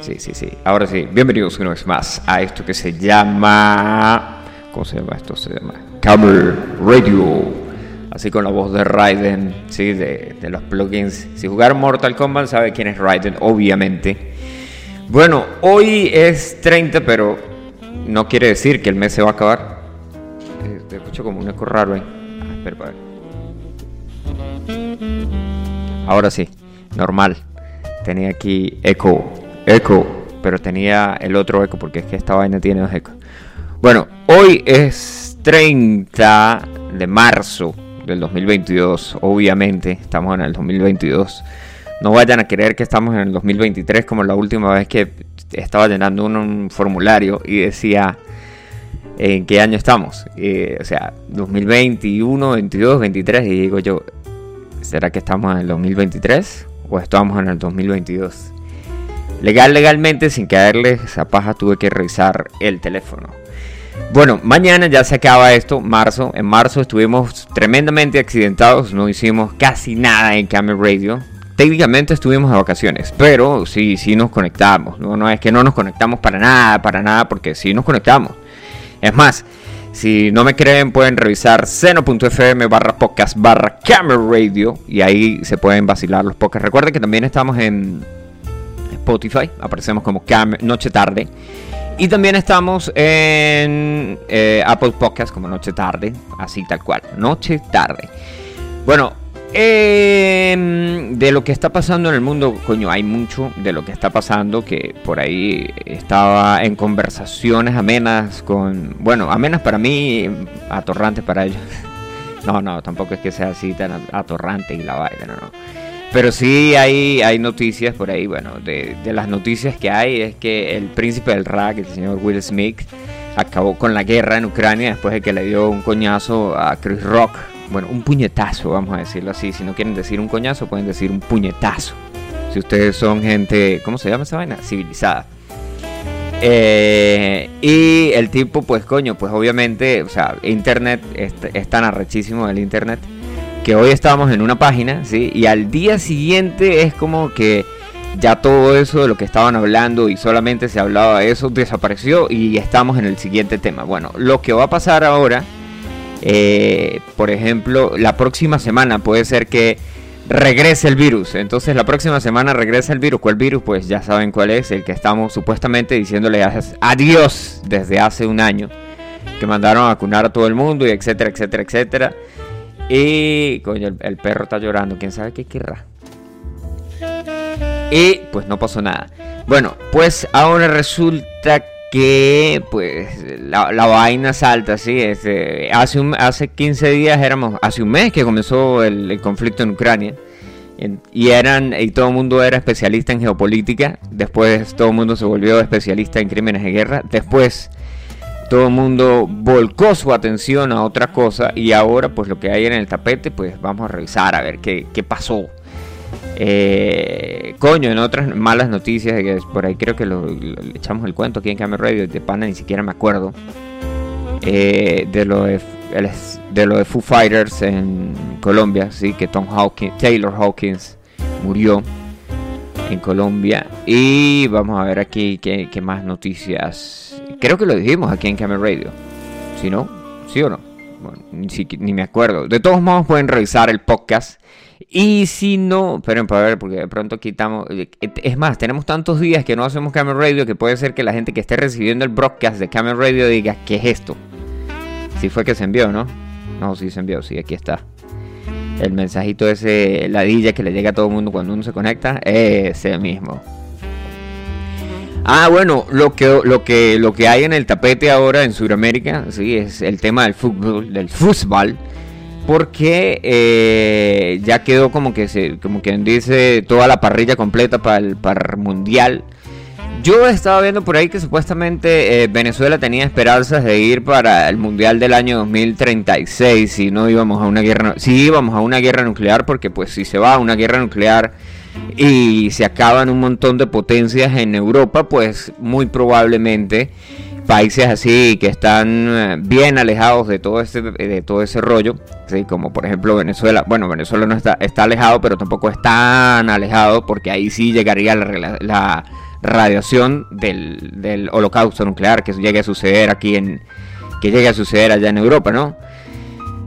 Sí, sí, sí. Ahora sí, bienvenidos una vez más a esto que se llama... ¿Cómo se llama esto? Se llama Camel Radio. Así con la voz de Raiden, sí, de, los plugins. Si jugaron Mortal Kombat, sabe quién es Raiden, obviamente. Bueno, hoy es 30, pero no quiere decir que el mes se va a acabar. Eh, te escucho como un eco raro ahí. Ah, espera, para ver. Ahora sí, normal. Tenía aquí eco, eco, pero tenía el otro eco porque es que esta vaina tiene dos ecos. Bueno, hoy es 30 de marzo del 2022, obviamente, estamos en el 2022. No vayan a creer que estamos en el 2023 como la última vez que estaba llenando un, formulario y decía en qué año estamos. o sea, 2021, 22, 23 y digo yo, ¿será que estamos en el 2023 o estamos en el 2022? Legal, legalmente, sin caerle esa paja, tuve que revisar el teléfono. Bueno, mañana ya se acaba esto, marzo. En marzo estuvimos tremendamente accidentados, no hicimos casi nada en Camel Radio. Técnicamente estuvimos de vacaciones, pero sí, sí nos conectamos. No, no es que no nos conectamos para nada, para nada, porque sí nos conectamos. Es más, si no me creen, pueden revisar seno.fm barra podcast barra Camel Radio y ahí se pueden vacilar los podcasts. Recuerden que también estamos en Spotify, aparecemos como Noche Tarde. Y también estamos en eh, Apple Podcast como Noche Tarde, así tal cual, Noche Tarde. Bueno, em, de lo que está pasando en el mundo, coño, hay mucho de lo que está pasando que por ahí estaba en conversaciones amenas con, bueno, amenas para mí, atorrantes para ellos. No, no, tampoco es que sea así tan atorrante y la vaina, no, no. Pero sí hay, hay noticias por ahí, bueno, de, las noticias que hay es que el príncipe del rap, el señor Will Smith, acabó con la guerra en Ucrania después de que le dio un coñazo a Chris Rock. Bueno, un puñetazo, vamos a decirlo así. Si no quieren decir un coñazo, pueden decir un puñetazo. Si ustedes son gente, ¿cómo se llama esa vaina? Civilizada. Eh, y el tipo, pues coño, pues obviamente, o sea, Internet es tan arrechísimo el Internet que hoy estábamos en una página, ¿sí? Y al día siguiente es como que ya todo eso de lo que estaban hablando y solamente se hablaba de eso desapareció y estamos en el siguiente tema. Bueno, lo que va a pasar ahora, eh, por ejemplo, la próxima semana puede ser que regrese el virus. Entonces la próxima semana regresa el virus. ¿Cuál virus? Pues ya saben cuál es, el que estamos supuestamente diciéndole adiós desde hace un año. Que mandaron a vacunar a todo el mundo y etcétera, etcétera, etcétera. Y, coño, el, perro está llorando, quién sabe qué querrá. Y pues no pasó nada. Bueno, pues ahora resulta que pues la, vaina salta, sí. Este, hace, hace 15 días éramos, hace un mes que comenzó el, conflicto en Ucrania. y eran y todo el mundo era especialista en geopolítica. Después todo el mundo se volvió especialista en crímenes de guerra. Después todo el mundo volcó su atención a otra cosa y ahora pues lo que hay en el tapete pues vamos a revisar a ver qué, pasó. Eh, coño, en otras malas noticias, por ahí creo que lo, echamos el cuento aquí en Camera Radio, de pana ni siquiera me acuerdo. Eh, de lo de, de Foo Fighters en Colombia, sí, que Tom Hawkins, Taylor Hawkins murió en Colombia. Y vamos a ver aquí qué, qué más noticias Creo que lo dijimos aquí en Camel Radio. Si no, ¿sí o no? Ni, me acuerdo. De todos modos pueden revisar el podcast. Y si no, esperen para ver, porque de pronto quitamos. Eh, es más, tenemos tantos días que no hacemos Camel Radio que puede ser que la gente que esté recibiendo el broadcast de Camel Radio diga, ¿qué es esto? Si fue que se envió, ¿no? No, sí se envió, sí, aquí está. El mensajito ese ladilla que le llega a todo el mundo cuando uno se conecta, ese mismo. Ah, bueno, lo que, lo que, lo que hay en el tapete ahora en Sudamérica, sí, es el tema del fútbol, del fútbol, porque eh, ya quedó como que se, como quien dice, toda la parrilla completa para el, para mundial. Yo estaba viendo por ahí que supuestamente eh, Venezuela tenía esperanzas de ir para el mundial del año 2036 si no íbamos a una guerra, si íbamos a una guerra nuclear, porque pues si se va a una guerra nuclear y se acaban un montón de potencias en Europa, pues muy probablemente países así que están eh, bien alejados de todo ese de todo ese rollo, ¿sí? como por ejemplo Venezuela. Bueno, Venezuela no está está alejado, pero tampoco es tan alejado porque ahí sí llegaría la, radiación del, del holocausto nuclear que llegue a suceder aquí en que llegue a suceder allá en Europa, ¿no?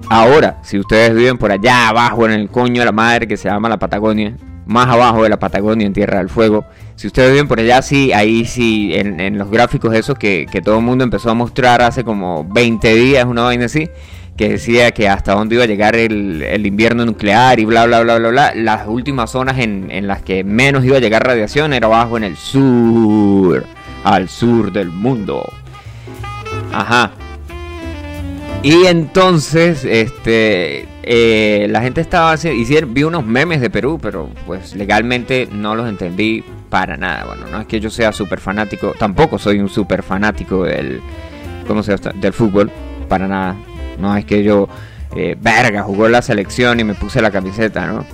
Ahora, si ustedes viven por allá abajo en el coño de la madre que se llama la Patagonia, más abajo de la Patagonia en Tierra del Fuego, si ustedes viven por allá, sí, ahí sí, en, los gráficos esos que, que, todo el mundo empezó a mostrar hace como 20 días, una vaina así, que decía que hasta dónde iba a llegar el, invierno nuclear y bla, bla, bla, bla, bla. Las últimas zonas en, en las que menos iba a llegar radiación era abajo en el sur, al sur del mundo. Ajá. Y entonces, este, eh, la gente estaba hicieron, vi unos memes de Perú, pero pues legalmente no los entendí para nada. Bueno, no es que yo sea súper fanático, tampoco soy un súper fanático del, ¿cómo se llama? Del fútbol, para nada. No es que yo, eh, verga, jugó la selección y me puse la camiseta, ¿no?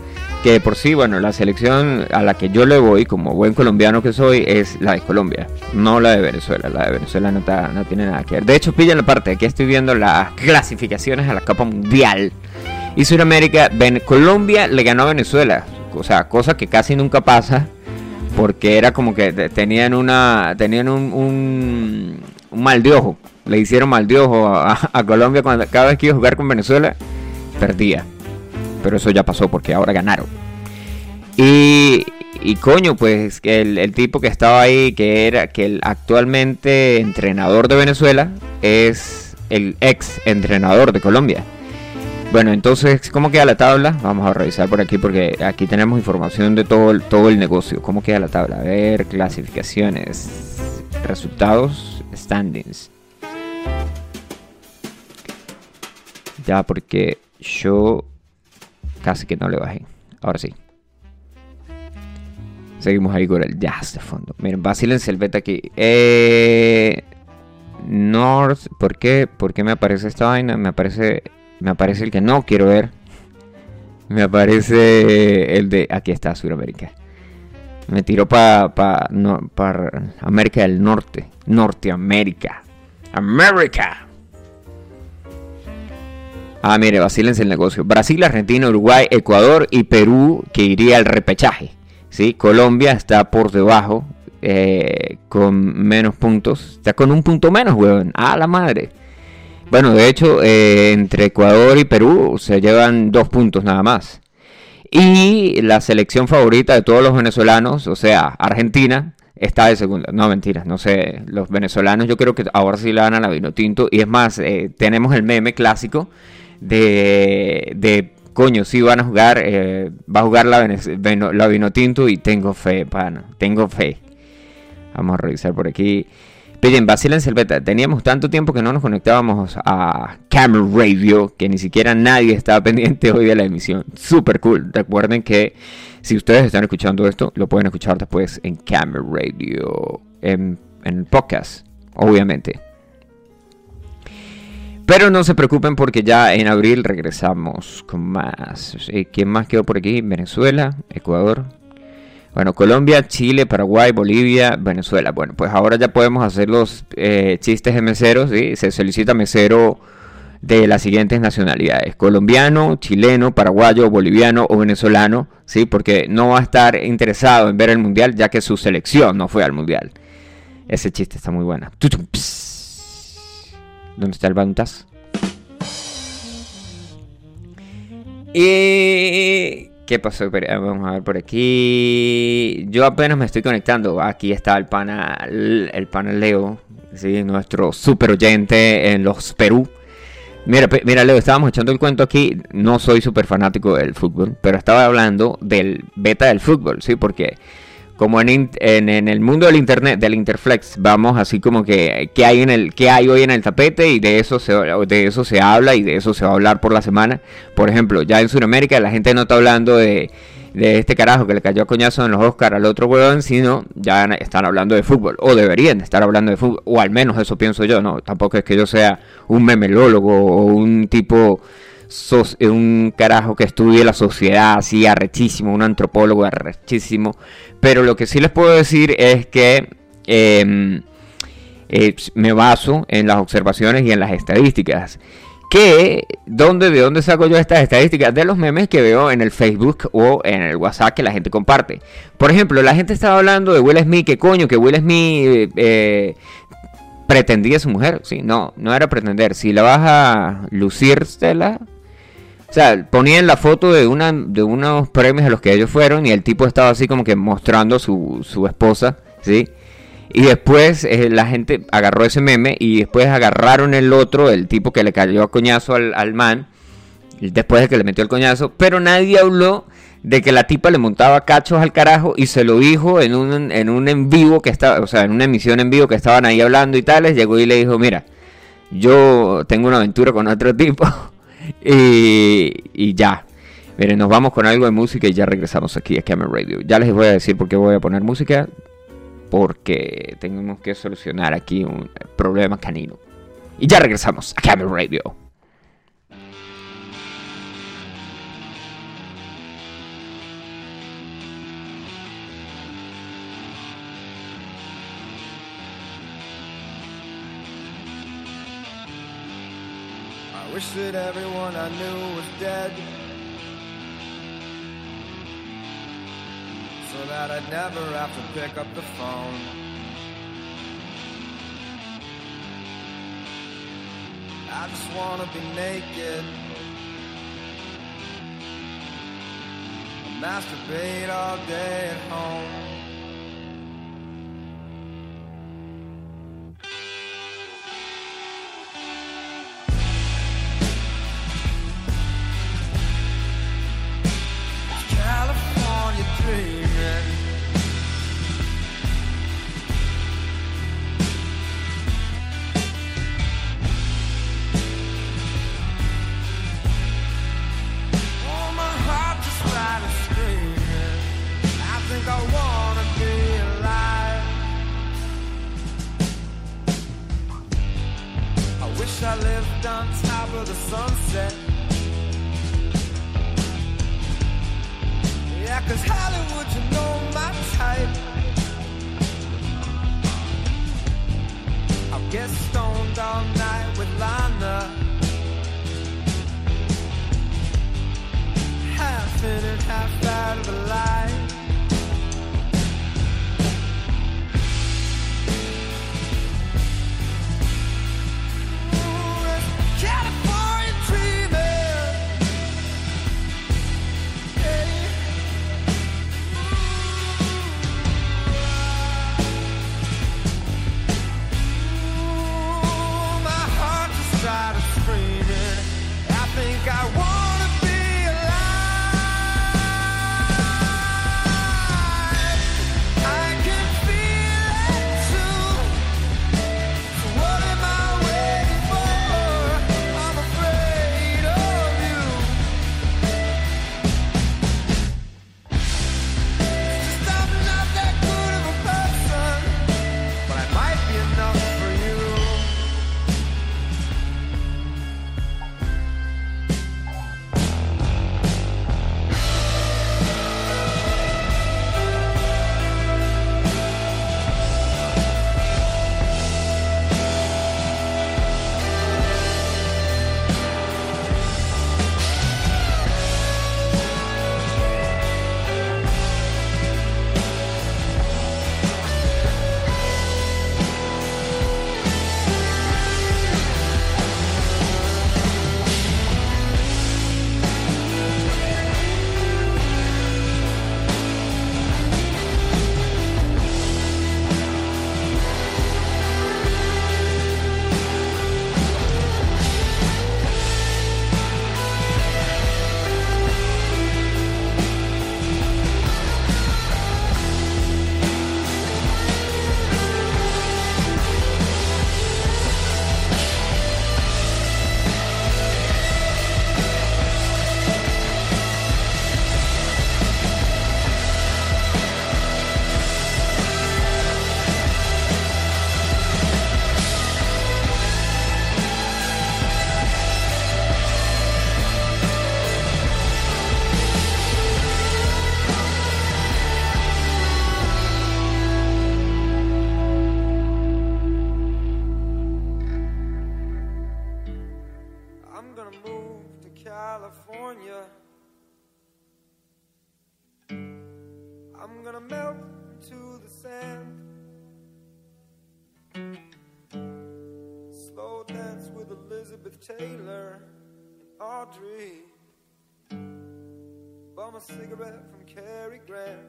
Que por sí, bueno, la selección a la que yo le voy, como buen colombiano que soy, es la de Colombia, no la de Venezuela. La de Venezuela no, no tiene nada que ver. De hecho, pillan la parte, aquí estoy viendo las clasificaciones a la Copa Mundial. Y Sudamérica, Colombia le ganó a Venezuela, o sea, cosa que casi nunca pasa, porque era como que tenían una tenían un, un, mal de ojo, le hicieron mal de ojo a Colombia cuando cada vez que iba a jugar con Venezuela, perdía pero eso ya pasó porque ahora ganaron. Y, y coño, pues el, el tipo que estaba ahí, que era que el actualmente entrenador de Venezuela, es el ex entrenador de Colombia. Bueno, entonces, ¿cómo queda la tabla? Vamos a revisar por aquí porque aquí tenemos información de todo todo el negocio. ¿Cómo queda la tabla? A ver, clasificaciones, resultados, standings. Ya, porque yo Casi que no le bajé. Ahora sí. Seguimos ahí con el jazz de fondo. Miren, vacílense el beta aquí. Eh, North. ¿Por qué? ¿Por qué me aparece esta vaina? Me aparece. Me aparece el que no quiero ver. Me aparece el de. Aquí está, Sudamérica. Me tiró para pa, no, América del Norte. Norteamérica. América. Ah, mire, vacílense el negocio. Brasil, Argentina, Uruguay, Ecuador y Perú que iría al repechaje. ¿sí? Colombia está por debajo eh, con menos puntos. Está con un punto menos, weón. Ah, la madre. Bueno, de hecho, eh, entre Ecuador y Perú se llevan dos puntos nada más. Y la selección favorita de todos los venezolanos, o sea, Argentina, está de segunda. No, mentira, no sé. Los venezolanos yo creo que ahora sí la dan a la vino tinto. Y es más, eh, tenemos el meme clásico de, de coño, sí van a jugar, eh, va a jugar la, la Vinotinto y tengo fe, pana, tengo fe. Vamos a revisar por aquí. Pillen, vacílense el beta. Teníamos tanto tiempo que no nos conectábamos a Camera Radio que ni siquiera nadie estaba pendiente hoy de la emisión. Super cool. Recuerden que si ustedes están escuchando esto, lo pueden escuchar después en Camera Radio, en, en el podcast, obviamente. Pero no se preocupen porque ya en abril regresamos con más. ¿Quién más quedó por aquí? Venezuela, Ecuador. Bueno, Colombia, Chile, Paraguay, Bolivia, Venezuela. Bueno, pues ahora ya podemos hacer los eh, chistes de meseros. ¿sí? Se solicita mesero de las siguientes nacionalidades: colombiano, chileno, paraguayo, boliviano o venezolano. ¿sí? Porque no va a estar interesado en ver el mundial ya que su selección no fue al mundial. Ese chiste está muy bueno. ¿Dónde está el Bantas? Y... ¿Qué pasó? Vamos a ver por aquí. Yo apenas me estoy conectando. Aquí está el pana, el pana Leo, ¿sí? nuestro super oyente en los Perú. Mira, mira, Leo, estábamos echando el cuento aquí. No soy súper fanático del fútbol, pero estaba hablando del beta del fútbol, ¿sí? Porque como en, en, el mundo del internet, del interflex, vamos así como que qué hay en el qué hay hoy en el tapete y de eso se de eso se habla y de eso se va a hablar por la semana. Por ejemplo, ya en Sudamérica la gente no está hablando de, de este carajo que le cayó a coñazo en los Oscars al otro huevón, sino ya están hablando de fútbol o deberían estar hablando de fútbol o al menos eso pienso yo, no, tampoco es que yo sea un memelólogo o un tipo un carajo que estudie la sociedad así arrechísimo, un antropólogo arrechísimo. Pero lo que sí les puedo decir es que em, me baso en las observaciones y en las estadísticas. que ¿dónde, ¿de dónde saco yo estas estadísticas? De los memes que veo en el Facebook o en el WhatsApp que la gente comparte. Por ejemplo, la gente estaba hablando de Will Smith, que coño, que Will Smith eh, pretendía a su mujer. Sí, no, no era pretender. Si la vas a lucírtela, o sea, ponían la foto de una de unos premios a los que ellos fueron y el tipo estaba así como que mostrando su, su esposa, ¿sí? Y después eh, la gente agarró ese meme y después agarraron el otro, el tipo que le cayó a coñazo al, al man, después de que le metió el coñazo, pero nadie habló de que la tipa le montaba cachos al carajo y se lo dijo en un en, un en vivo que estaba, o sea, en una emisión en vivo que estaban ahí hablando y tales, llegó y le dijo, mira, yo tengo una aventura con otro tipo y, ya. Miren, nos vamos con algo de música y ya regresamos aquí a Camera Radio. Ya les voy a decir por qué voy a poner música porque tenemos que solucionar aquí un problema canino. Y ya regresamos a Camera Radio. Wish that everyone I knew was dead. So that I'd never have to pick up the phone. I just wanna be naked. I Masturbate all day at home. Audrey. Bum a cigarette from Cary Grant.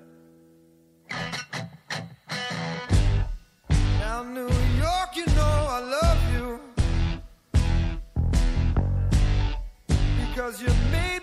Now, New York, you know I love you. Because you made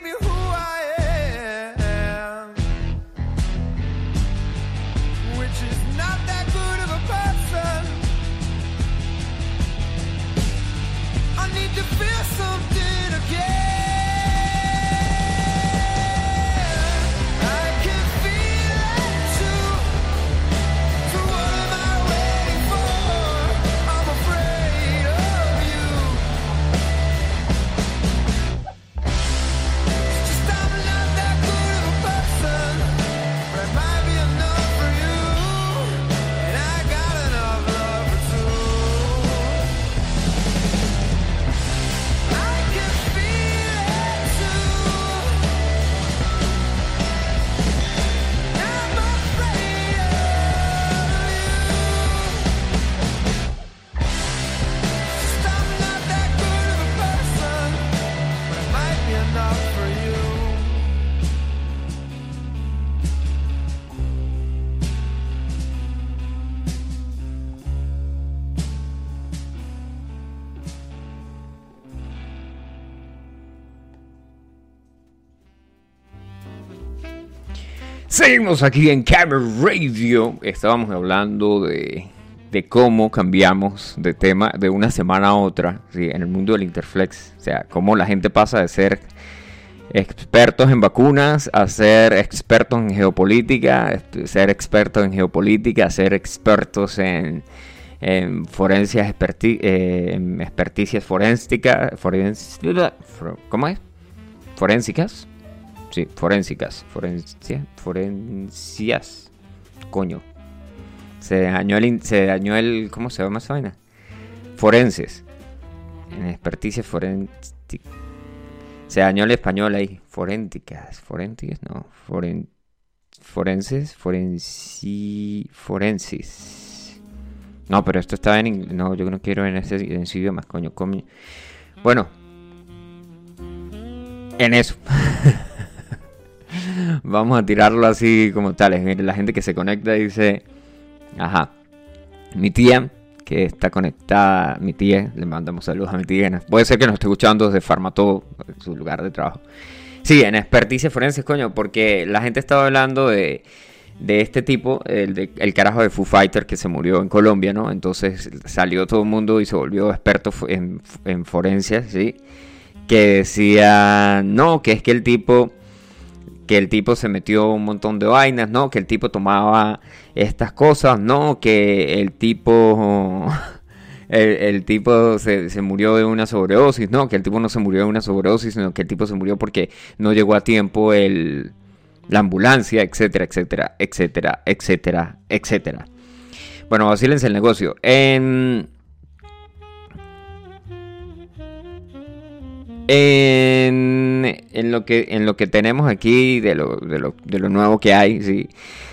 Seguimos aquí en Camera Radio. Estábamos hablando de, de cómo cambiamos de tema de una semana a otra en el mundo del Interflex. O sea, cómo la gente pasa de ser expertos en vacunas a ser expertos en geopolítica, est- ser expertos en geopolítica, ser expertos en, en forencias, experti- eh, experticias forensicas. ¿Cómo es? Forensicas. Sí, forensicas. Forencia, forencias. Coño. Se dañó el. Se dañó el. ¿Cómo se llama esa vaina? Forenses. En experticias forensicas. Se dañó el español ahí. Forénticas. Forénticas, no. Foren, forenses. Forensi, forensis. No, pero esto está en inglés. No, yo no quiero en ese, en ese idioma, coño. coño. Bueno. En eso. Vamos a tirarlo así como tal. La gente que se conecta dice, ajá, mi tía que está conectada, mi tía, le mandamos saludos a mi tía. Puede ser que nos esté escuchando desde Farmatodo, su lugar de trabajo. Sí, en experticia forense, coño, porque la gente estaba hablando de, de este tipo, el, el carajo de Foo Fighter que se murió en Colombia, ¿no? Entonces salió todo el mundo y se volvió experto en, en forencia, ¿sí? Que decía, no, que es que el tipo que el tipo se metió un montón de vainas, ¿no? Que el tipo tomaba estas cosas, ¿no? Que el tipo... El, tipo se, se murió de una sobredosis, ¿no? Que el tipo no se murió de una sobredosis, sino que el tipo se murió porque no llegó a tiempo el, la ambulancia, etcétera, etcétera, etcétera, etcétera, etcétera. Bueno, vacílense el negocio. En... En, lo que en lo que tenemos aquí de lo, de lo, de lo nuevo que hay, ¿sí?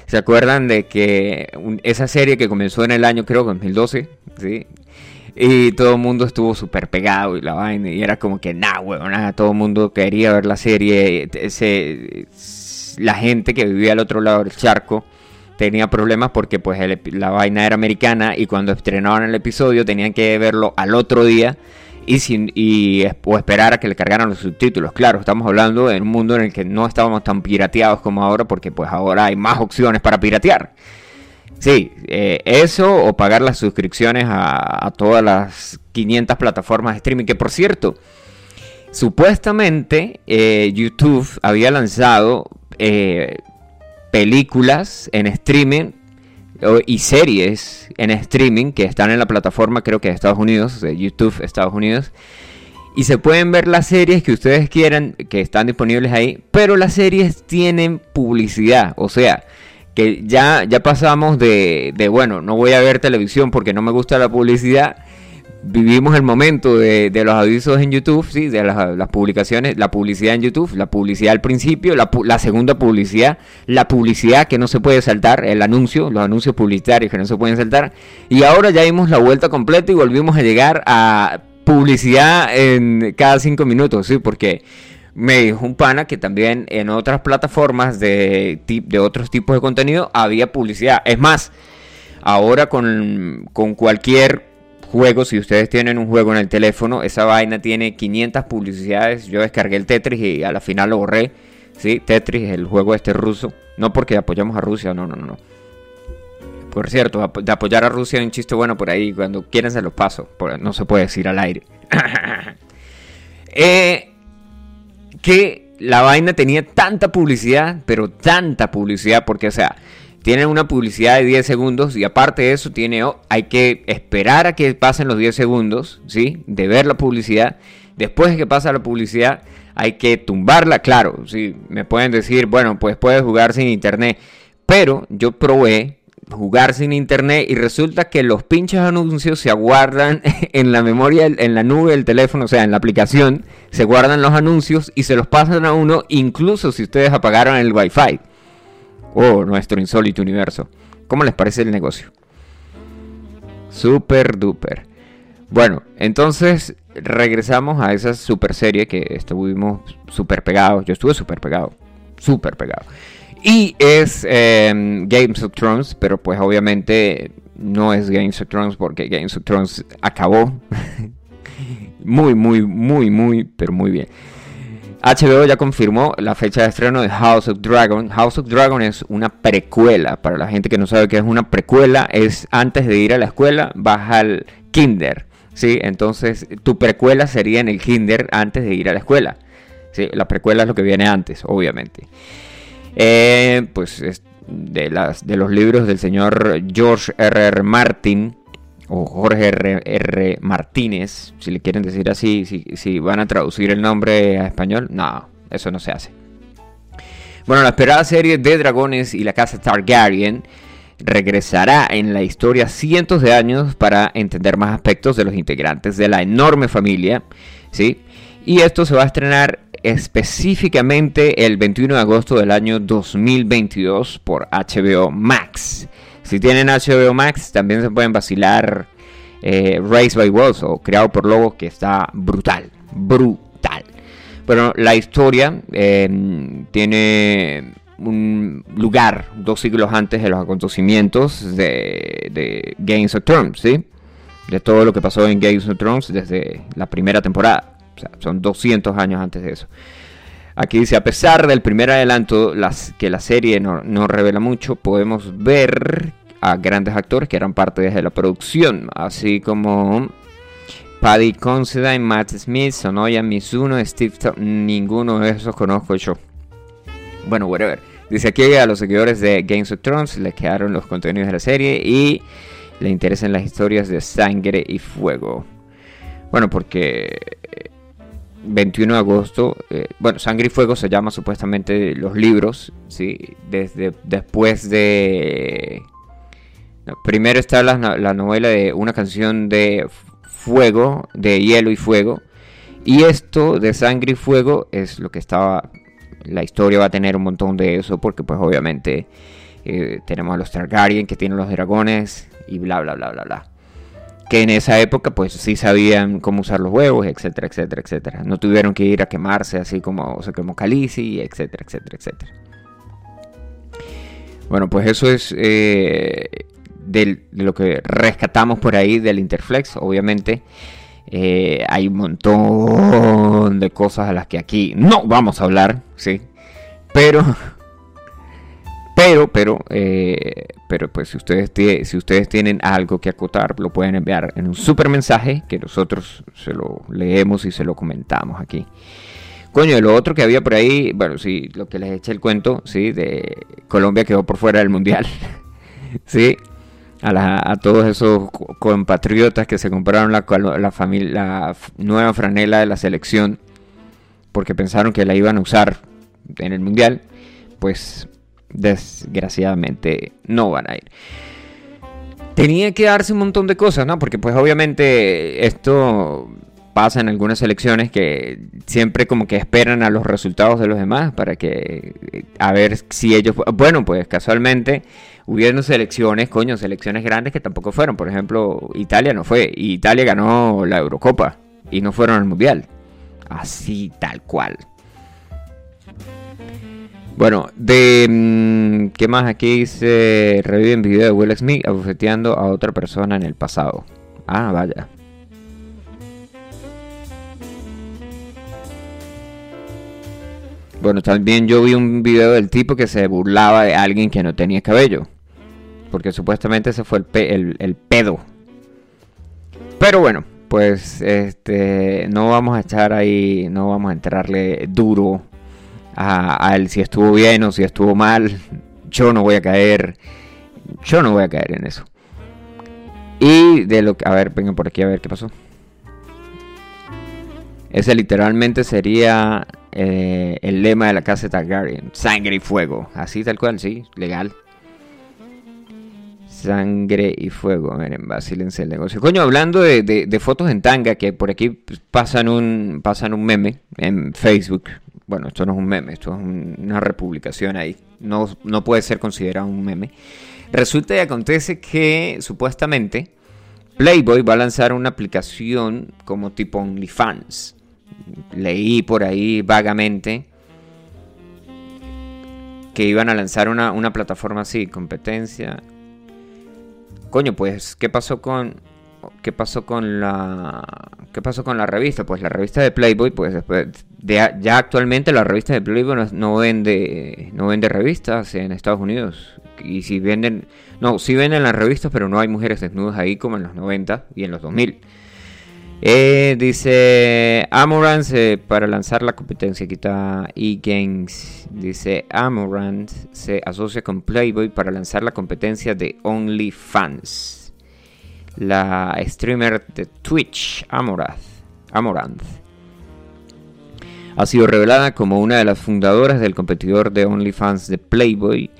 ¿Se acuerdan de que esa serie que comenzó en el año creo 2012, ¿sí? Y todo el mundo estuvo súper pegado y la vaina y era como que nah, weón, nada, todo el mundo quería ver la serie, ese, la gente que vivía al otro lado del charco tenía problemas porque pues la vaina era americana y cuando estrenaban el episodio tenían que verlo al otro día y, sin, y o esperar a que le cargaran los subtítulos. Claro, estamos hablando de un mundo en el que no estábamos tan pirateados como ahora porque pues ahora hay más opciones para piratear. Sí, eh, eso o pagar las suscripciones a, todas las 500 plataformas de streaming. Que por cierto, supuestamente eh, YouTube había lanzado eh, películas en streaming y series en streaming que están en la plataforma, creo que de Estados Unidos, de YouTube Estados Unidos. Y se pueden ver las series que ustedes quieran, que están disponibles ahí, pero las series tienen publicidad. O sea, que ya, ya pasamos de, de, bueno, no voy a ver televisión porque no me gusta la publicidad. Vivimos el momento de, los avisos en YouTube, sí, de las, publicaciones, la publicidad en YouTube, la publicidad al principio, la, la segunda publicidad, la publicidad que no se puede saltar, el anuncio, los anuncios publicitarios que no se pueden saltar. Y ahora ya dimos la vuelta completa y volvimos a llegar a publicidad en cada cinco minutos, sí, porque me dijo un pana que también en otras plataformas de, de otros tipos de contenido había publicidad. Es más, ahora con, con cualquier juego, si ustedes tienen un juego en el teléfono, esa vaina tiene 500 publicidades. Yo descargué el Tetris y a la final lo borré. Sí, Tetris, el juego este ruso. No porque apoyamos a Rusia, no, no, no. Por cierto, de apoyar a Rusia hay un chiste bueno por ahí. Cuando quieren se los paso. no se puede decir al aire. Eh, que la vaina tenía tanta publicidad, pero tanta publicidad, porque, o sea, tiene una publicidad de 10 segundos y aparte de eso, tiene, oh, hay que esperar a que pasen los 10 segundos, ¿sí? De ver la publicidad. Después de que pasa la publicidad, hay que tumbarla, claro, ¿sí? Me pueden decir, bueno, pues puedes jugar sin internet, pero yo probé jugar sin internet y resulta que los pinches anuncios se aguardan en la memoria, en la nube del teléfono, o sea, en la aplicación, se guardan los anuncios y se los pasan a uno incluso si ustedes apagaron el wifi. Oh, nuestro insólito universo. ¿Cómo les parece el negocio? Super duper. Bueno, entonces regresamos a esa super serie que estuvimos super pegados. Yo estuve super pegado. Super pegado. Y es eh, Games of Thrones, pero pues obviamente no es Games of Thrones porque Games of Thrones acabó. muy, muy, muy, muy, pero muy bien. HBO ya confirmó la fecha de estreno de House of Dragon. House of Dragon es una precuela. Para la gente que no sabe qué es una precuela, es antes de ir a la escuela, vas al kinder. ¿sí? Entonces, tu precuela sería en el kinder antes de ir a la escuela. ¿sí? La precuela es lo que viene antes, obviamente. Eh, pues es de, las, de los libros del señor George R. R. Martin o Jorge R. R. Martínez, si le quieren decir así, si, van a traducir el nombre a español, no, eso no se hace. Bueno, la esperada serie de dragones y la casa Targaryen regresará en la historia cientos de años para entender más aspectos de los integrantes de la enorme familia, ¿sí? Y esto se va a estrenar específicamente el 21 de agosto del año 2022 por HBO Max. Si tienen HBO Max, también se pueden vacilar eh, Race by Wolves o Creado por Lobos, que está brutal, brutal. Pero la historia eh, tiene un lugar dos siglos antes de los acontecimientos de, de Games of Thrones, ¿sí? De todo lo que pasó en Games of Thrones desde la primera temporada. Son 200 años antes de eso. Aquí dice, a pesar del primer adelanto, que la serie no, no revela mucho, podemos ver a grandes actores que eran parte de la producción, así como Paddy Considine, Matt Smith, Sonoya Mizuno, Steve Tom- ninguno de esos conozco yo. Bueno, whatever. Dice aquí a los seguidores de Games of Thrones les quedaron los contenidos de la serie y le interesan las historias de sangre y fuego. Bueno, porque 21 de agosto, eh, bueno, Sangre y Fuego se llama supuestamente los libros, ¿sí? Desde después de... primero está la, no- la novela de una canción de fuego, de hielo y fuego. Y esto de Sangre y Fuego es lo que estaba... La historia va a tener un montón de eso porque pues obviamente eh, tenemos a los Targaryen que tienen los dragones y bla bla bla bla bla que en esa época pues sí sabían cómo usar los huevos, etcétera, etcétera, etcétera. No tuvieron que ir a quemarse así como se quemó Khaleesi, etcétera, etcétera, etcétera. Bueno, pues eso es eh, de lo que rescatamos por ahí del Interflex. Obviamente eh, hay un montón de cosas a las que aquí no vamos a hablar, ¿sí? Pero pero, pero, eh, pero pues si ustedes, tienen algo que acotar, lo pueden enviar en un super mensaje que nosotros se lo leemos y se lo comentamos aquí. Coño, lo otro que había por ahí, bueno, sí, lo que les eché el cuento, sí, de Colombia quedó por fuera del mundial. sí, a, todos esos co- compatriotas que se compraron la, la, nueva franela de la selección porque pensaron que la iban a usar en el mundial, pues desgraciadamente no van a ir. Tenía que darse un montón de cosas, ¿no? Porque pues obviamente esto pasa en algunas elecciones que siempre como que esperan a los resultados de los demás para que eh, a ver si ellos bueno pues casualmente hubieron selecciones coño selecciones grandes que tampoco fueron por ejemplo Italia no fue y Italia ganó la Eurocopa y no fueron al mundial. Así tal cual. Bueno, de mm, ¿qué más aquí dice? Reviven video de Will Smith abofeteando a otra persona en el pasado. Ah, vaya. Bueno, también yo vi un video del tipo que se burlaba de alguien que no tenía cabello. Porque supuestamente ese fue el, pe- el- el pedo. Pero bueno, pues este no vamos a echar ahí, no vamos a entrarle duro a, a él si estuvo bien o si estuvo mal. Yo no voy a caer, yo no voy a caer en eso. Y de lo que, a ver, vengan por aquí a ver qué pasó. Ese literalmente sería eh, el lema de la casa Targaryen. Sangre y fuego. Así tal cual, sí, legal. Sangre y fuego. Miren, vacílense el negocio. Coño, hablando de, de- de fotos en tanga, que por aquí pues, pasan un, pasan un meme en Facebook. Bueno, esto no es un meme, esto es un- una republicación ahí. No, no puede ser considerado un meme. Resulta y acontece que supuestamente Playboy va a lanzar una aplicación como tipo OnlyFans. Leí por ahí vagamente que iban a lanzar una, una plataforma así, competencia. Coño, pues, ¿qué pasó con qué pasó con la qué pasó con la revista? Pues la revista de Playboy, pues después ya actualmente la revista de Playboy no, no vende no vende revistas en Estados Unidos y si venden no, sí venden las revistas, pero no hay mujeres desnudas ahí como en los 90 y en los 2000. Eh, dice Amorant eh, para lanzar la competencia. Está eGames. Dice Amorant se asocia con Playboy para lanzar la competencia de OnlyFans. La streamer de Twitch, Amorath, Amoranth, ha sido revelada como una de las fundadoras del competidor de OnlyFans de Playboy,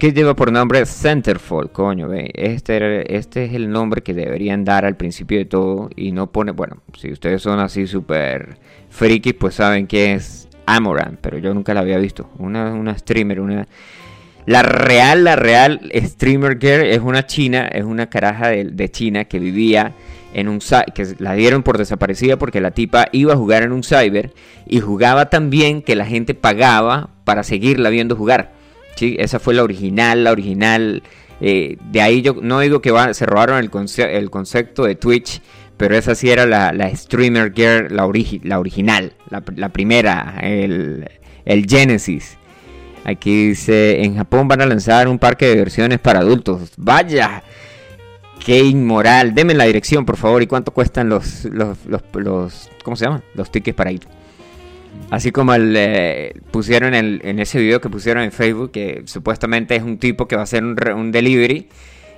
que lleva por nombre Centerfold. Coño, ve, este, este es el nombre que deberían dar al principio de todo y no pone, bueno, si ustedes son así súper frikis, pues saben que es Amoran, pero yo nunca la había visto. Una, una streamer, una... La real, la real streamer girl es una china, es una caraja de China que vivía en un que la dieron por desaparecida porque la tipa iba a jugar en un cyber y jugaba tan bien que la gente pagaba para seguirla viendo jugar. Sí, esa fue la original, la original. eh, de ahí yo no digo que se robaron el, el concepto de Twitch, pero esa sí era la, la streamer girl, la, origi- la original, la, la primera, el, el Genesis. Aquí dice, en Japón van a lanzar un parque de diversiones para adultos. Vaya, qué inmoral. Deme la dirección, por favor, y cuánto cuestan los, los, los, ¿cómo se llaman? Los tickets para ir. Así como el, eh, pusieron en ese video que pusieron en Facebook, que supuestamente es un tipo que va a hacer un delivery.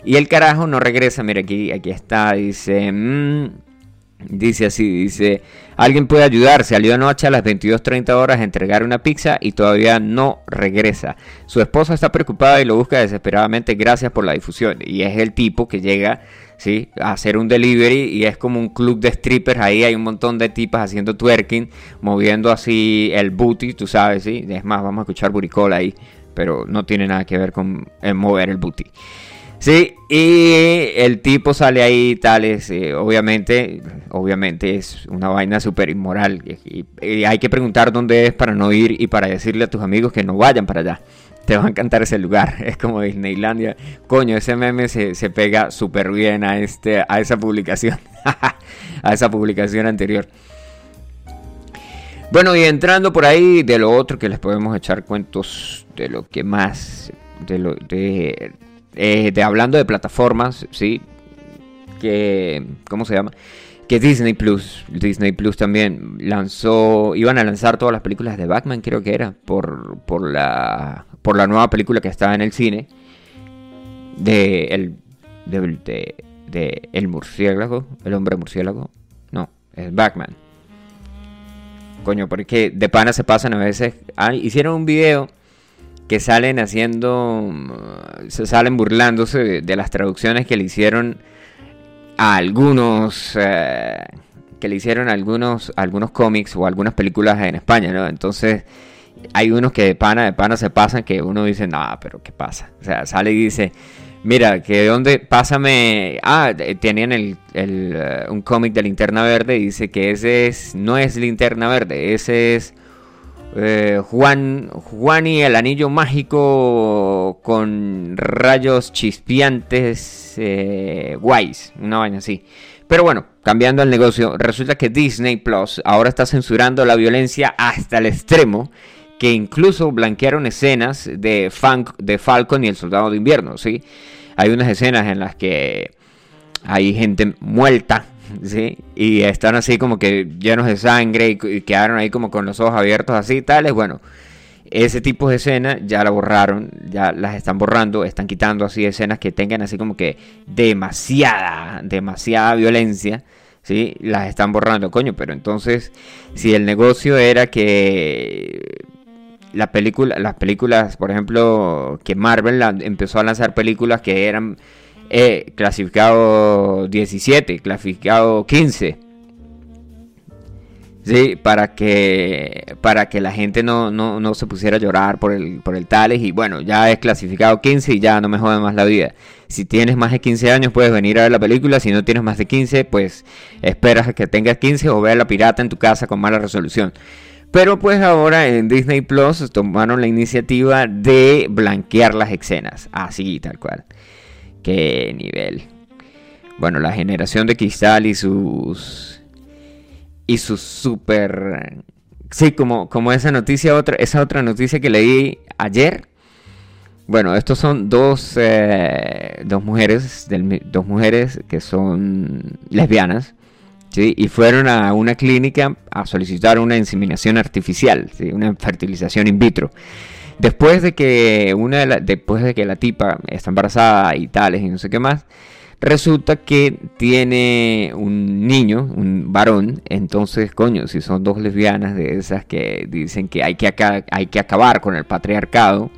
Y el carajo no regresa. Mira, aquí, aquí está. Dice. mm, dice así: dice. Alguien puede ayudar. Salió anoche a las 22.30 horas a entregar una pizza y todavía no regresa. Su esposa está preocupada y lo busca desesperadamente. Gracias por la difusión. Y es el tipo que llega. ¿sí? A hacer un delivery y es como un club de strippers ahí, hay un montón de tipas haciendo twerking, moviendo así el booty, tú sabes, ¿sí? Es más, vamos a escuchar buricola ahí, pero no tiene nada que ver con mover el booty. Sí, y el tipo sale ahí tales, eh, obviamente, obviamente es una vaina súper inmoral y, hay que preguntar dónde es para no ir y para decirle a tus amigos que no vayan para allá. Te va a encantar ese lugar, es como Disneylandia. Coño, ese meme se, se pega súper bien a, este, a esa publicación, a esa publicación anterior. Bueno, y entrando por ahí de lo otro que les podemos echar cuentos de lo que más, de lo de, eh, de hablando de plataformas, sí, que, ¿cómo se llama? Que Disney Plus, Disney Plus también lanzó, iban a lanzar todas las películas de Batman, creo que era, por, por la, por la nueva película que estaba en el cine, de el, de, de- de el murciélago, el hombre murciélago, no, es Batman. Coño, porque de pana se pasan a veces. Ah, hicieron un video que salen haciendo. mm, Se salen burlándose de, las traducciones que le hicieron a algunos. eh, que le hicieron a algunos, algunos cómics o algunas películas en España, ¿no? Entonces. Hay unos que de pana, de pana se pasan que uno dice, no, pero ¿qué pasa? O sea, sale y dice, Mira, que donde, pásame, ah, tenían el, el, eh, un cómic de Linterna Verde y dice que ese es, no es Linterna Verde, ese es eh, Juan, Juan y el anillo mágico con rayos chispeantes eh, guays, una vaina así. Pero bueno, cambiando el negocio, resulta que Disney Plus ahora está censurando la violencia hasta el extremo que incluso blanquearon escenas de, Fan- de Falcon y el Soldado de Invierno, ¿sí? Hay unas escenas en las que hay gente muerta, ¿sí? Y están así como que llenos de sangre y, quedaron ahí como con los ojos abiertos así, tales, bueno. Ese tipo de escenas ya la borraron, ya las están borrando, están quitando así escenas que tengan así como que demasiada, demasiada violencia, ¿sí? Las están borrando, coño, pero entonces, si el negocio era que la película, las películas, por ejemplo, que Marvel empezó a lanzar películas que eran eh, clasificado 17, clasificado 15. Sí, para que para que la gente no, no, no se pusiera a llorar por el, por el Tales y bueno, ya es clasificado 15 y ya no me jode más la vida. Si tienes más de 15 años puedes venir a ver la película, si no tienes más de 15 pues esperas a que tengas 15 o ver la pirata en tu casa con mala resolución. Pero pues ahora en Disney Plus tomaron la iniciativa de blanquear las escenas, así tal cual. Qué nivel. Bueno, la generación de cristal y sus y sus super sí, como como esa noticia otra esa otra noticia que leí ayer. Bueno, estos son dos eh, dos mujeres del dos mujeres que son lesbianas. ¿sí? Y fueron a una clínica a solicitar una inseminación artificial, ¿sí? una fertilización in vitro. Después de que una de la- después de que la tipa está embarazada y tales y no sé qué más, resulta que tiene un niño, un varón, entonces, coño, si son dos lesbianas de esas que dicen que hay que, hay que acabar con el patriarcado,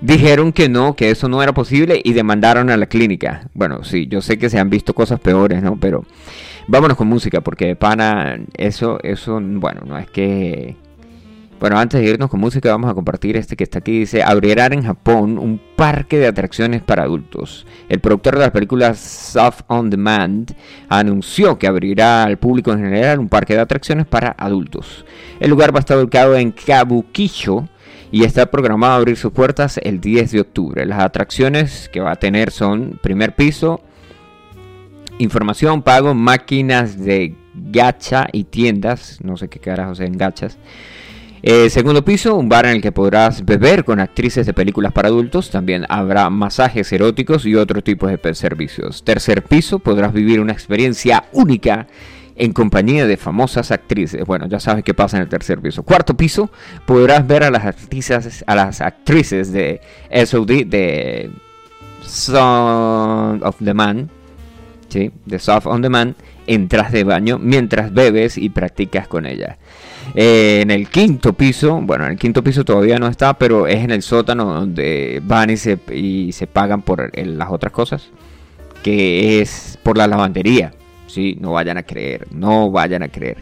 dijeron que no, que eso no era posible y demandaron a la clínica. Bueno, sí, yo sé que se han visto cosas peores, ¿no? Pero vámonos con música, porque de pana, eso, eso, bueno, no es que... Bueno, antes de irnos con música, vamos a compartir este que está aquí. Dice, abrirán en Japón un parque de atracciones para adultos. El productor de las películas Soft On Demand anunció que abrirá al público en general un parque de atracciones para adultos. El lugar va a estar ubicado en Kabukicho y está programado a abrir sus puertas el 10 de octubre. Las atracciones que va a tener son primer piso, información, pago, máquinas de gacha y tiendas, no sé qué carajos en gachas. Eh, segundo piso, un bar en el que podrás beber con actrices de películas para adultos. También habrá masajes eróticos y otro tipo de servicios. Tercer piso, podrás vivir una experiencia única en compañía de famosas actrices. Bueno, ya sabes qué pasa en el tercer piso. Cuarto piso, podrás ver a las actrices, a las actrices de SOD, de Son of the Man, ¿sí? de Soft on Demand, entras de baño mientras bebes y practicas con ella. Eh, en el quinto piso, bueno, en el quinto piso todavía no está, pero es en el sótano donde van y se, y se pagan por las otras cosas, que es por la lavandería. Sí, no vayan a creer, no vayan a creer.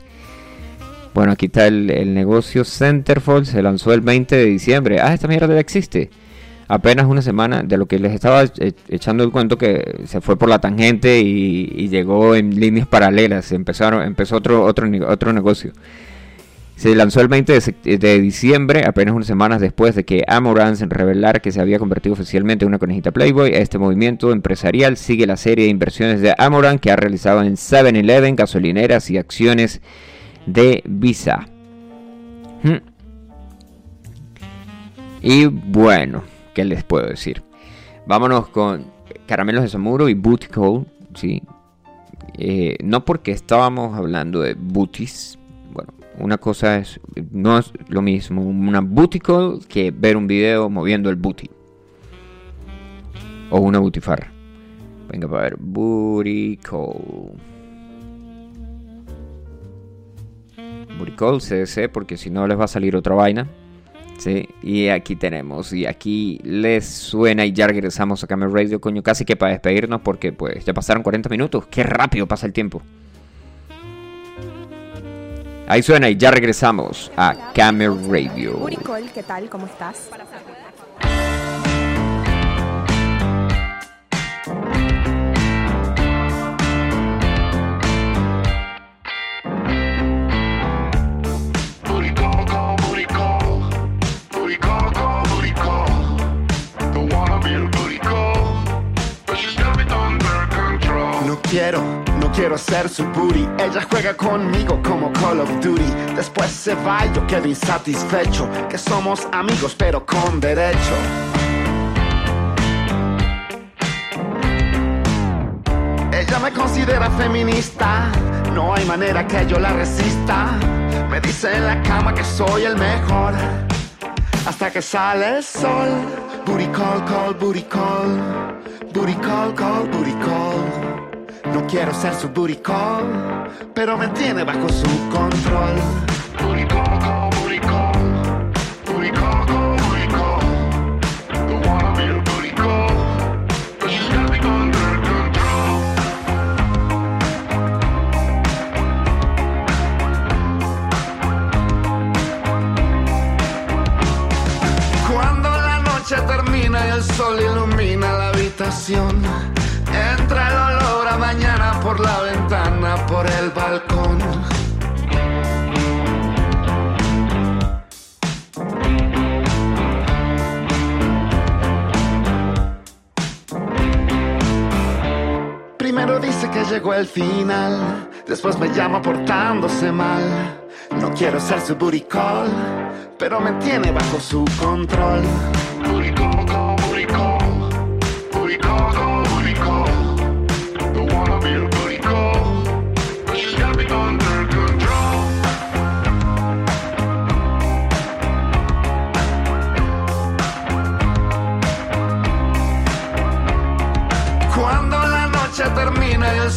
Bueno, aquí está el, negocio Centerfold, se lanzó el 20 de diciembre. Ah, esta mierda ya existe. Apenas una semana de lo que les estaba e- echando el cuento que se fue por la tangente y, y llegó en líneas paralelas. Empezaron, empezó otro, otro, otro negocio. Se lanzó el 20 de, diciembre, apenas unas semanas después de que Amorant revelara que se había convertido oficialmente en una conejita Playboy. Este movimiento empresarial sigue la serie de inversiones de Amorant que ha realizado en 7-Eleven, gasolineras y acciones de Visa. Hmm. Y bueno, ¿qué les puedo decir? Vámonos con Caramelos de Samuro y Booty Call, ¿sí? Eh, no porque estábamos hablando de booties, una cosa es, no es lo mismo una booty call que ver un video moviendo el booty. O una bootifarra. Venga, para ver, booty call. Booty call, CDC, porque si no les va a salir otra vaina. Sí, y aquí tenemos, y aquí les suena y ya regresamos a Camel Radio, coño, casi que para despedirnos porque pues ya pasaron 40 minutos, qué rápido pasa el tiempo. Ahí suena y ya regresamos a Camer Radio. Uricol, ¿qué tal? ¿Cómo estás? No quiero, no quiero ser su puri. Ella juega conmigo se va yo quedo insatisfecho. Que somos amigos pero con derecho. Ella me considera feminista, no hay manera que yo la resista. Me dice en la cama que soy el mejor, hasta que sale el sol. Booty call, call, booty call, booty call, call, booty call. No quiero ser su booty call, pero me tiene bajo su control. Entra el olor a mañana por la ventana, por el balcón. Que llegó el final, después me llama portándose mal. No quiero ser su call, pero me tiene bajo su control.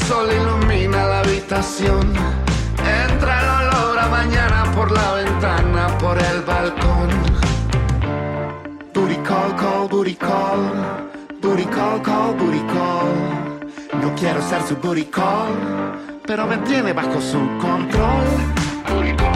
Sol ilumina la habitación, entra el olor a mañana por la ventana, por el balcón. Booty call, call, booty call, booty call, call, booty call. No quiero ser su booty call, pero me tiene bajo su control. Booty call,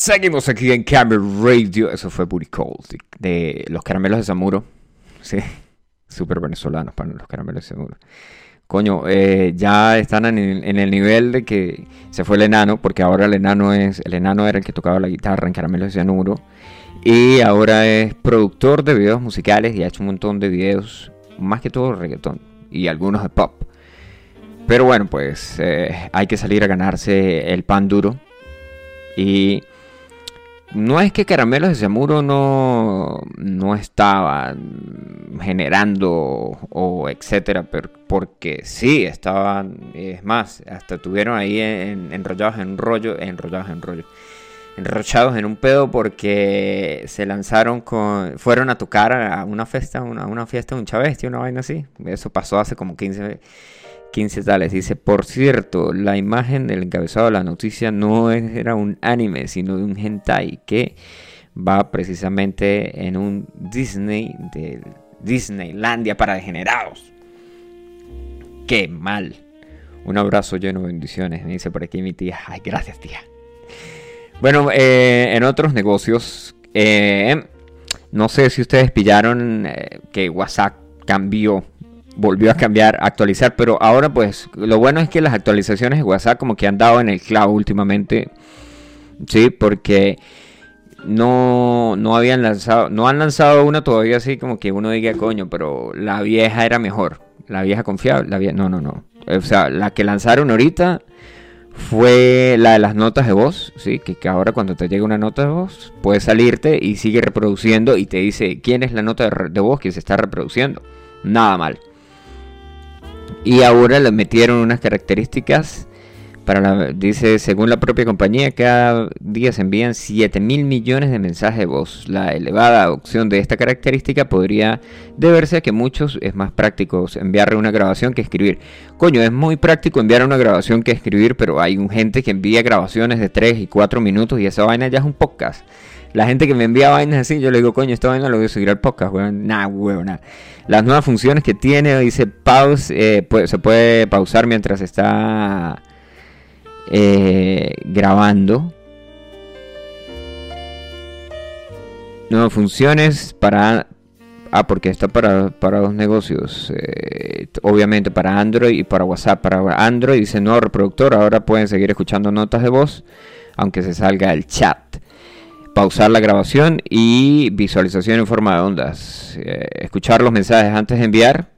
Seguimos aquí en Camel Radio. Eso fue Booty Call de, los caramelos de Zamuro. Sí, súper venezolanos para los caramelos de Zamuro. Coño, eh, ya están en el, en el nivel de que se fue el enano, porque ahora el enano es el enano era el que tocaba la guitarra en Caramelos de Cianuro y ahora es productor de videos musicales y ha hecho un montón de videos, más que todo reggaetón y algunos de pop. Pero bueno, pues eh, hay que salir a ganarse el pan duro y no es que Caramelos de Zamuro no, no estaba generando o etcétera, pero porque sí estaban, es más, hasta tuvieron ahí en- enrollados en rollo, enrollados en rollo, enrochados en un pedo porque se lanzaron con, fueron a tocar a una fiesta, una, una fiesta de un chavesti, una vaina así. Eso pasó hace como 15 15 tales. Dice, por cierto, la imagen del encabezado de la noticia no era un anime, sino de un hentai que va precisamente en un Disney de Disneylandia para degenerados. Qué mal. Un abrazo lleno de bendiciones, me dice por aquí mi tía. Ay, gracias tía. Bueno, eh, en otros negocios, eh, no sé si ustedes pillaron eh, que WhatsApp cambió, volvió a cambiar, actualizar, pero ahora pues lo bueno es que las actualizaciones de WhatsApp como que han dado en el clavo últimamente, sí, porque no, no habían lanzado, no han lanzado una todavía así como que uno diga coño, pero la vieja era mejor, la vieja confiable, la vieja, no, no, no, o sea, la que lanzaron ahorita fue la de las notas de voz, ¿sí? Que, ahora cuando te llega una nota de voz, puedes salirte y sigue reproduciendo y te dice quién es la nota de voz que se está reproduciendo. Nada mal. Y ahora le metieron unas características para la, dice, según la propia compañía, cada día se envían 7 mil millones de mensajes de voz. La elevada adopción de esta característica podría deberse a que muchos es más práctico enviar una grabación que escribir. Coño, es muy práctico enviar una grabación que escribir, pero hay un gente que envía grabaciones de 3 y 4 minutos y esa vaina ya es un podcast. La gente que me envía vainas así, yo le digo, coño, esta vaina lo voy a subir al podcast, weón. Nah, weón. Las nuevas funciones que tiene, dice pause, eh, se puede pausar mientras está eh, grabando. Nuevas funciones para... Ah, porque está para, para dos negocios. eh, obviamente para Android y para WhatsApp. Para Android dice nuevo reproductor. Ahora pueden seguir escuchando notas de voz. Aunque se salga el chat. Pausar la grabación y visualización en forma de ondas. Eh, escuchar los mensajes antes de enviar.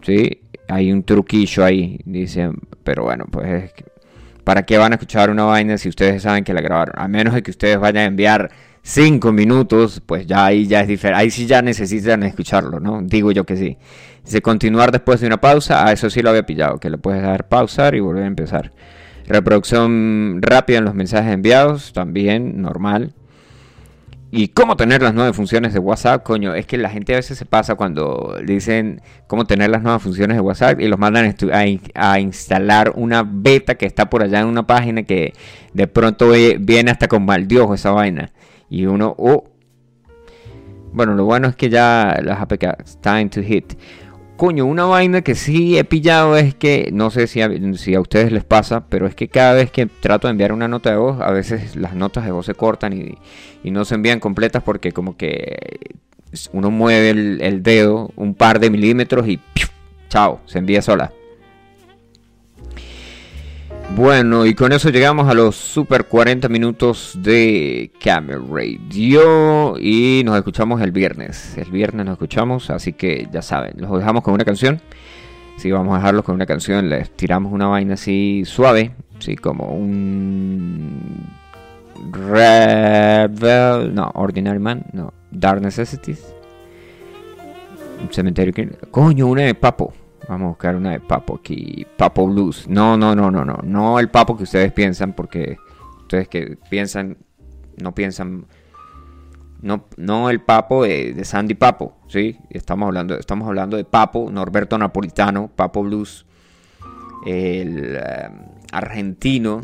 Sí, hay un truquillo ahí. Dicen, pero bueno, pues ¿Para qué van a escuchar una vaina si ustedes saben que la grabaron? A menos de que ustedes vayan a enviar 5 minutos, pues ya ahí ya es diferente. Ahí sí ya necesitan escucharlo, ¿no? Digo yo que sí. Dice continuar después de una pausa. A eso sí lo había pillado, que le puedes dar pausar y volver a empezar. Reproducción rápida en los mensajes enviados, también normal. ¿Y cómo tener las nuevas funciones de WhatsApp? Coño, es que la gente a veces se pasa cuando dicen cómo tener las nuevas funciones de WhatsApp y los mandan a, in- a instalar una beta que está por allá en una página que de pronto viene hasta con mal ojo esa vaina. Y uno, oh. Bueno, lo bueno es que ya las APKs, time to hit. Coño, una vaina que sí he pillado es que, no sé si a, si a ustedes les pasa, pero es que cada vez que trato de enviar una nota de voz, a veces las notas de voz se cortan y, no se envían completas porque como que uno mueve el, el dedo un par de milímetros y ¡piu! chao, se envía sola. Bueno, y con eso llegamos a los super 40 minutos de Camel Radio y nos escuchamos el viernes. El viernes nos escuchamos, así que ya saben, los dejamos con una canción. Si vamos a dejarlos con una canción, les tiramos una vaina así suave, sí, como un Rebel, no, Ordinary Man, no, Dark Necessities. Un cementerio que... Coño, una de Papo. Vamos a buscar una de Papo aquí. Papo Blues. No, no, no, no, no. No el Papo que ustedes piensan, porque ustedes que piensan, no piensan. No, no el Papo de, Sandy Papo, ¿sí? Estamos hablando, estamos hablando de Papo, Norberto Napolitano, Papo Blues, el eh, argentino,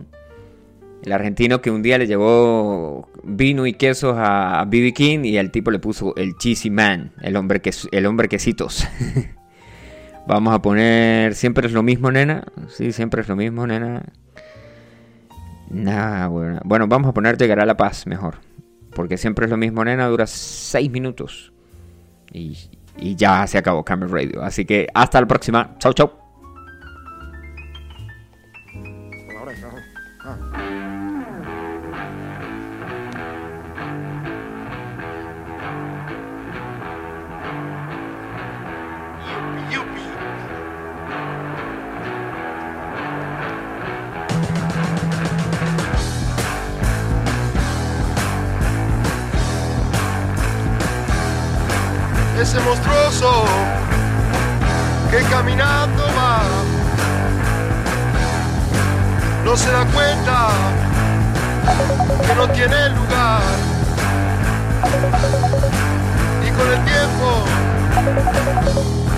el argentino que un día le llevó vino y quesos a B.B. King y el tipo le puso el Cheesy Man, el hombre, que, el hombre quesitos. Vamos a poner. Siempre es lo mismo, nena. Sí, siempre es lo mismo, nena. Nah, bueno. Bueno, vamos a poner Llegará la paz mejor. Porque siempre es lo mismo, nena. Dura 6 minutos. Y, y ya se acabó Camera Radio. Así que hasta la próxima. Chau, chau. Que caminando va no se da cuenta que no tiene lugar y con el tiempo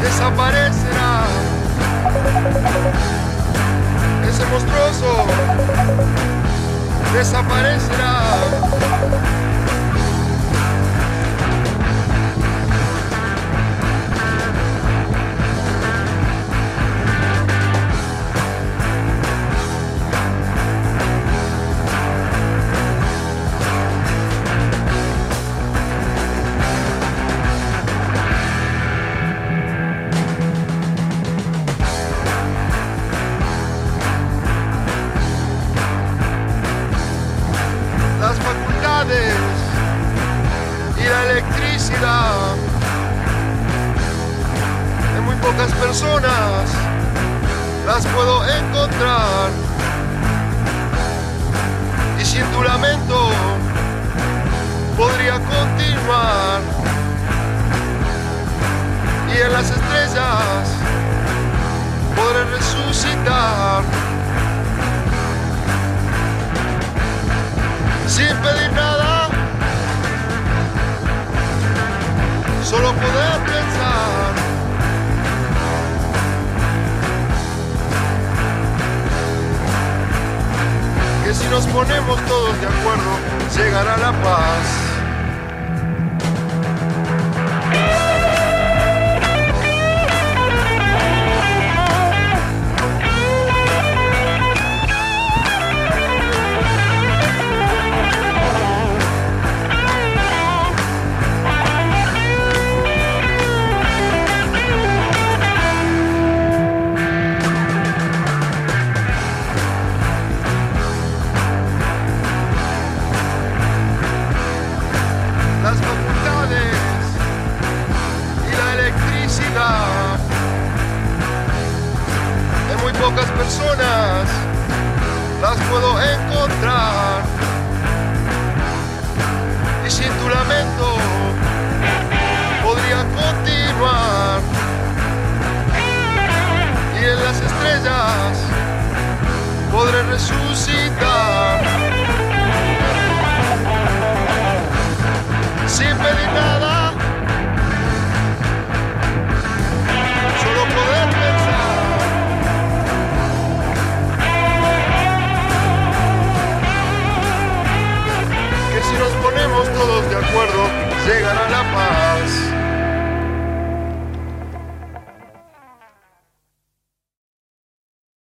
desaparecerá. Ese monstruoso desaparecerá. Si nos ponemos todos de acuerdo, llega llegará la paz. Personas las puedo encontrar. Y sin tu lamento podría continuar. Y en las estrellas podré resucitar. Sin pedir nada, Acuerdo, llegará la paz.